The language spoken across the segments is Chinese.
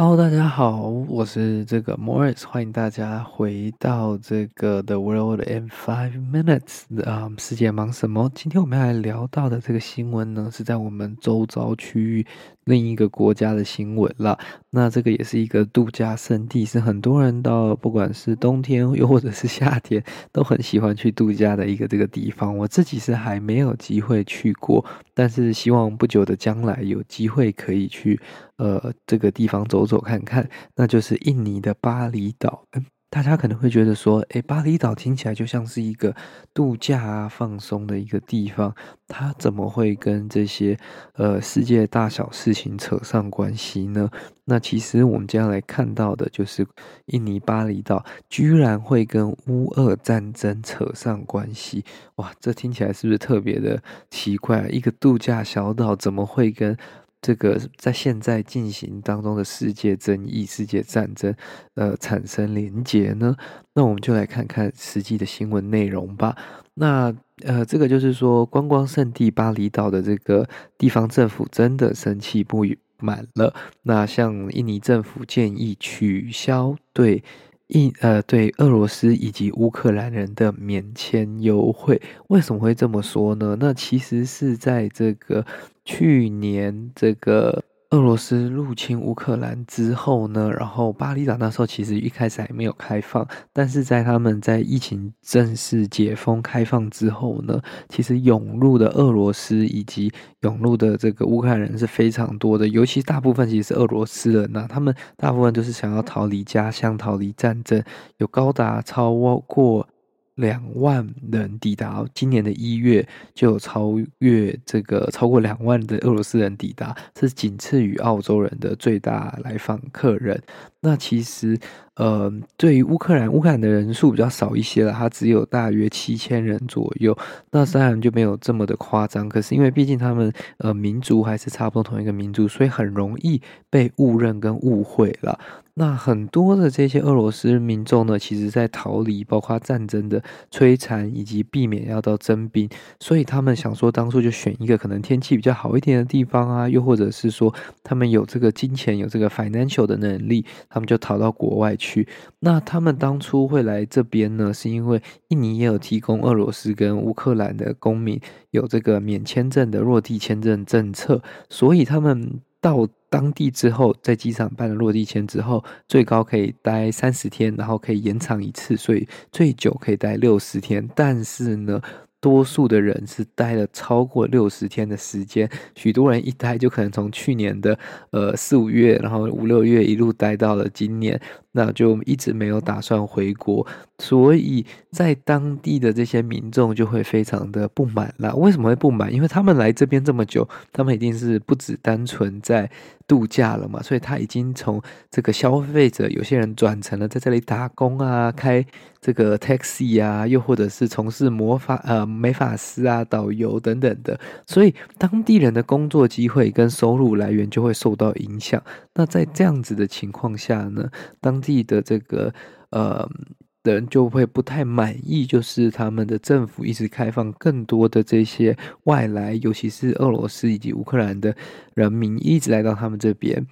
Hello，大家好，我是这个 Morris，欢迎大家回到这个 The World in Five Minutes 啊、世界忙什么？今天我们要来聊到的这个新闻呢，是在我们周遭区域另一个国家的新闻了。那这个也是一个度假胜地，是很多人到不管是冬天又或者是夏天都很喜欢去度假的一个这个地方。我自己是还没有机会去过，但是希望不久的将来有机会可以去。呃，这个地方走走看看，那就是印尼的巴厘岛。大家可能会觉得说，诶，巴厘岛听起来就像是一个度假啊、放松的一个地方，它怎么会跟这些呃世界大小事情扯上关系呢？那其实我们接下来看到的就是印尼巴厘岛居然会跟乌俄战争扯上关系，哇，这听起来是不是特别的奇怪？一个度假小岛怎么会跟这个在现在进行当中的世界争议、世界战争，呃，产生连结呢？那我们就来看看实际的新闻内容吧。那呃，这个就是说，观光圣地巴厘岛的这个地方政府真的生气不满了。那向印尼政府建议取消对一呃对俄罗斯以及乌克兰人的免签优惠。为什么会这么说呢？那其实是在这个。去年这个俄罗斯入侵乌克兰之后呢，然后巴厘岛那时候其实一开始还没有开放，但是在他们在疫情正式解封开放之后呢，其实涌入的俄罗斯以及涌入的这个乌克兰人是非常多的，尤其大部分其实是俄罗斯人呐，他们大部分都是想要逃离家乡、逃离战争，有高达超过。两万人抵达，今年的一月就有超越这个超过两万的俄罗斯人抵达，是仅次于澳洲人的最大来访客人。那其实，呃，对于乌克兰，乌克兰的人数比较少一些了，它只有大约七千人左右。那当然就没有这么的夸张。可是因为毕竟他们呃民族还是差不多同一个民族，所以很容易被误认跟误会了。那很多的这些俄罗斯民众呢，其实在逃离包括战争的摧残，以及避免要到征兵，所以他们想说当初就选一个可能天气比较好一点的地方啊，又或者是说他们有这个金钱，有这个 financial 的能力。他们就逃到国外去。那他们当初会来这边呢，是因为印尼也有提供俄罗斯跟乌克兰的公民有这个免签证的落地签证政策，所以他们到当地之后，在机场办了落地签之后，最高可以待三十天，然后可以延长一次，所以最久可以待六十天。但是呢，多数的人是待了超过六十天的时间，许多人一待就可能从去年的呃四五月，然后五六月一路待到了今年。那就一直没有打算回国，所以在当地的这些民众就会非常的不满啦。为什么会不满？因为他们来这边这么久，他们一定是不只单纯在度假了嘛，所以他已经从这个消费者，有些人转成了在这里打工啊，开这个 taxi 啊，又或者是从事魔法呃美发师啊、导游等等的，所以当地人的工作机会跟收入来源就会受到影响。那在这样子的情况下呢，当地的这个呃人就会不太满意，就是他们的政府一直开放更多的这些外来，尤其是俄罗斯以及乌克兰的人民一直来到他们这边。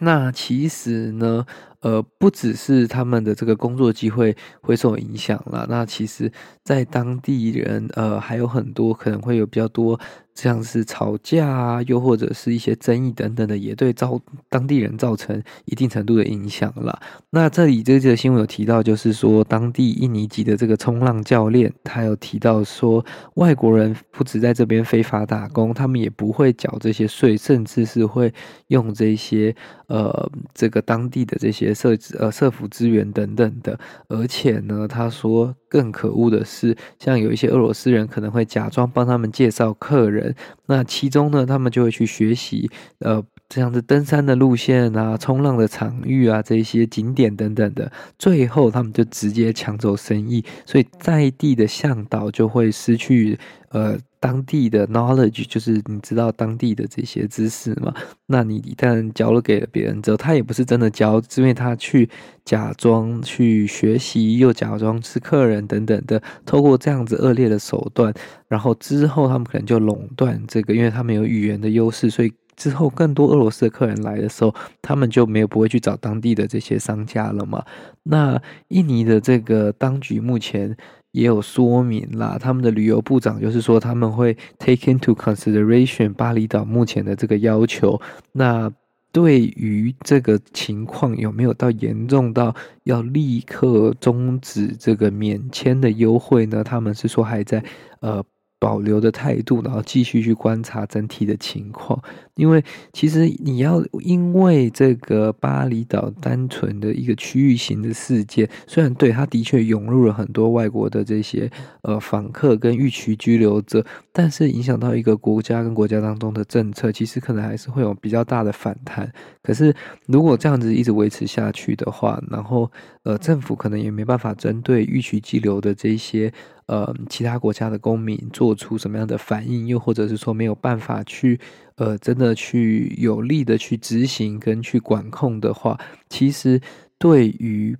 那其实呢，呃，不只是他们的这个工作机会会受影响了，那其实在当地人呃还有很多可能会有比较多。像是吵架啊，又或者是一些争议等等的，也对造当地人造成一定程度的影响了。那这里这个新闻有提到，就是说当地印尼籍的这个冲浪教练，他有提到说，外国人不止在这边非法打工，他们也不会缴这些税，甚至是会用这些呃这个当地的这些社呃社福资源等等的。而且呢，他说更可恶的是，像有一些俄罗斯人可能会假装帮他们介绍客人。那其中呢，他们就会去学习，呃，这样子登山的路线啊，冲浪的场域啊，这些景点等等的，最后他们就直接抢走生意，所以在地的向导就会失去，呃。当地的 knowledge 就是你知道当地的这些知识嘛？那你一旦教了给了别人之后，他也不是真的教，是因为他去假装去学习，又假装是客人等等的，透过这样子恶劣的手段，然后之后他们可能就垄断这个，因为他们有语言的优势，所以之后更多俄罗斯的客人来的时候，他们就没有不会去找当地的这些商家了嘛。那印尼的这个当局目前也有说明啦，他们的旅游部长就是说他们会 take into consideration 巴厘岛目前的这个要求。那对于这个情况有没有到严重到要立刻终止这个免签的优惠呢？他们是说还在呃。保留的态度，然后继续去观察整体的情况。因为其实你要因为这个巴厘岛单纯的一个区域型的事件，虽然对它的确涌入了很多外国的这些呃访客跟逾期居留者，但是影响到一个国家跟国家当中的政策，其实可能还是会有比较大的反弹。可是如果这样子一直维持下去的话，然后呃政府可能也没办法针对逾期居留的这些。呃，其他国家的公民做出什么样的反应，又或者是说没有办法去，呃，真的去有力的去执行跟去管控的话，其实对于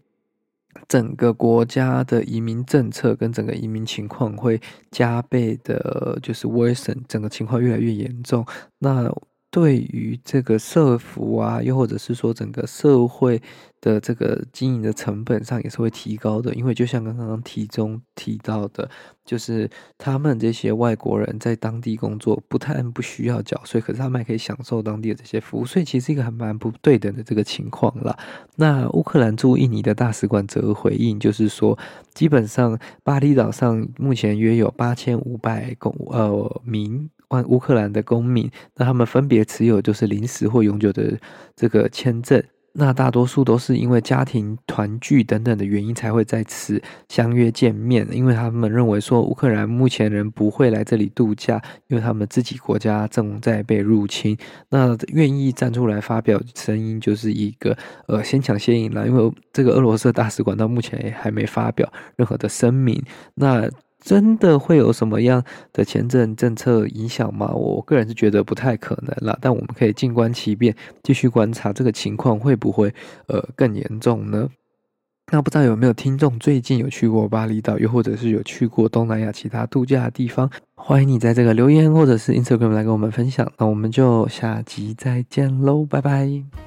整个国家的移民政策跟整个移民情况会加倍的，就是 worsen，整个情况越来越严重。那对于这个社服啊，又或者是说整个社会的这个经营的成本上也是会提高的，因为就像刚刚题中提到的，就是他们这些外国人在当地工作，不但不需要缴税，可是他们还可以享受当地的这些服务，所以其实是一个还蛮不对等的这个情况啦。那乌克兰驻印尼的大使馆则回应，就是说，基本上巴厘岛上目前约有八千五百公呃名。乌克兰的公民，那他们分别持有就是临时或永久的这个签证，那大多数都是因为家庭团聚等等的原因才会在此相约见面，因为他们认为说乌克兰目前人不会来这里度假，因为他们自己国家正在被入侵，那愿意站出来发表声音就是一个呃先抢先赢了，因为这个俄罗斯大使馆到目前也还没发表任何的声明，那。真的会有什么样的签证政策影响吗？我个人是觉得不太可能了，但我们可以静观其变，继续观察这个情况会不会呃更严重呢？那不知道有没有听众最近有去过巴厘岛，又或者是有去过东南亚其他度假的地方？欢迎你在这个留言或者是 Instagram 来跟我们分享。那我们就下集再见喽，拜拜。